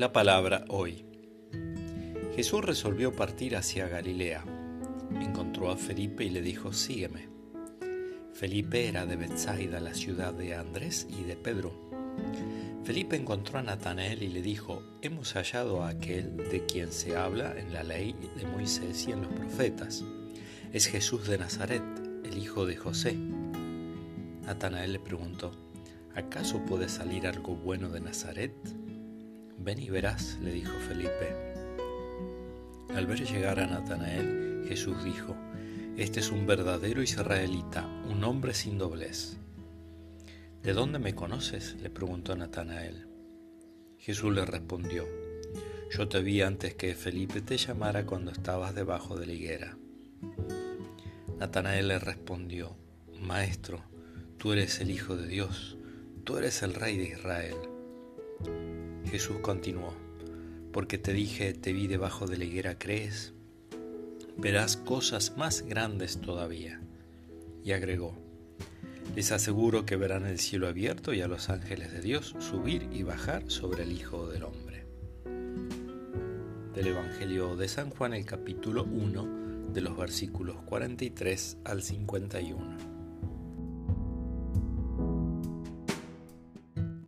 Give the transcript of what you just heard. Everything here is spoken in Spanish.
La palabra hoy. Jesús resolvió partir hacia Galilea. Encontró a Felipe y le dijo, sígueme. Felipe era de Bethsaida, la ciudad de Andrés y de Pedro. Felipe encontró a Natanael y le dijo, hemos hallado a aquel de quien se habla en la ley de Moisés y en los profetas. Es Jesús de Nazaret, el hijo de José. Natanael le preguntó, ¿acaso puede salir algo bueno de Nazaret? Ven y verás, le dijo Felipe. Al ver llegar a Natanael, Jesús dijo, Este es un verdadero israelita, un hombre sin doblez. ¿De dónde me conoces? le preguntó Natanael. Jesús le respondió, Yo te vi antes que Felipe te llamara cuando estabas debajo de la higuera. Natanael le respondió, Maestro, tú eres el Hijo de Dios, tú eres el Rey de Israel. Jesús continuó, porque te dije, te vi debajo de la higuera, ¿crees? Verás cosas más grandes todavía. Y agregó, les aseguro que verán el cielo abierto y a los ángeles de Dios subir y bajar sobre el Hijo del Hombre. Del Evangelio de San Juan, el capítulo 1, de los versículos 43 al 51.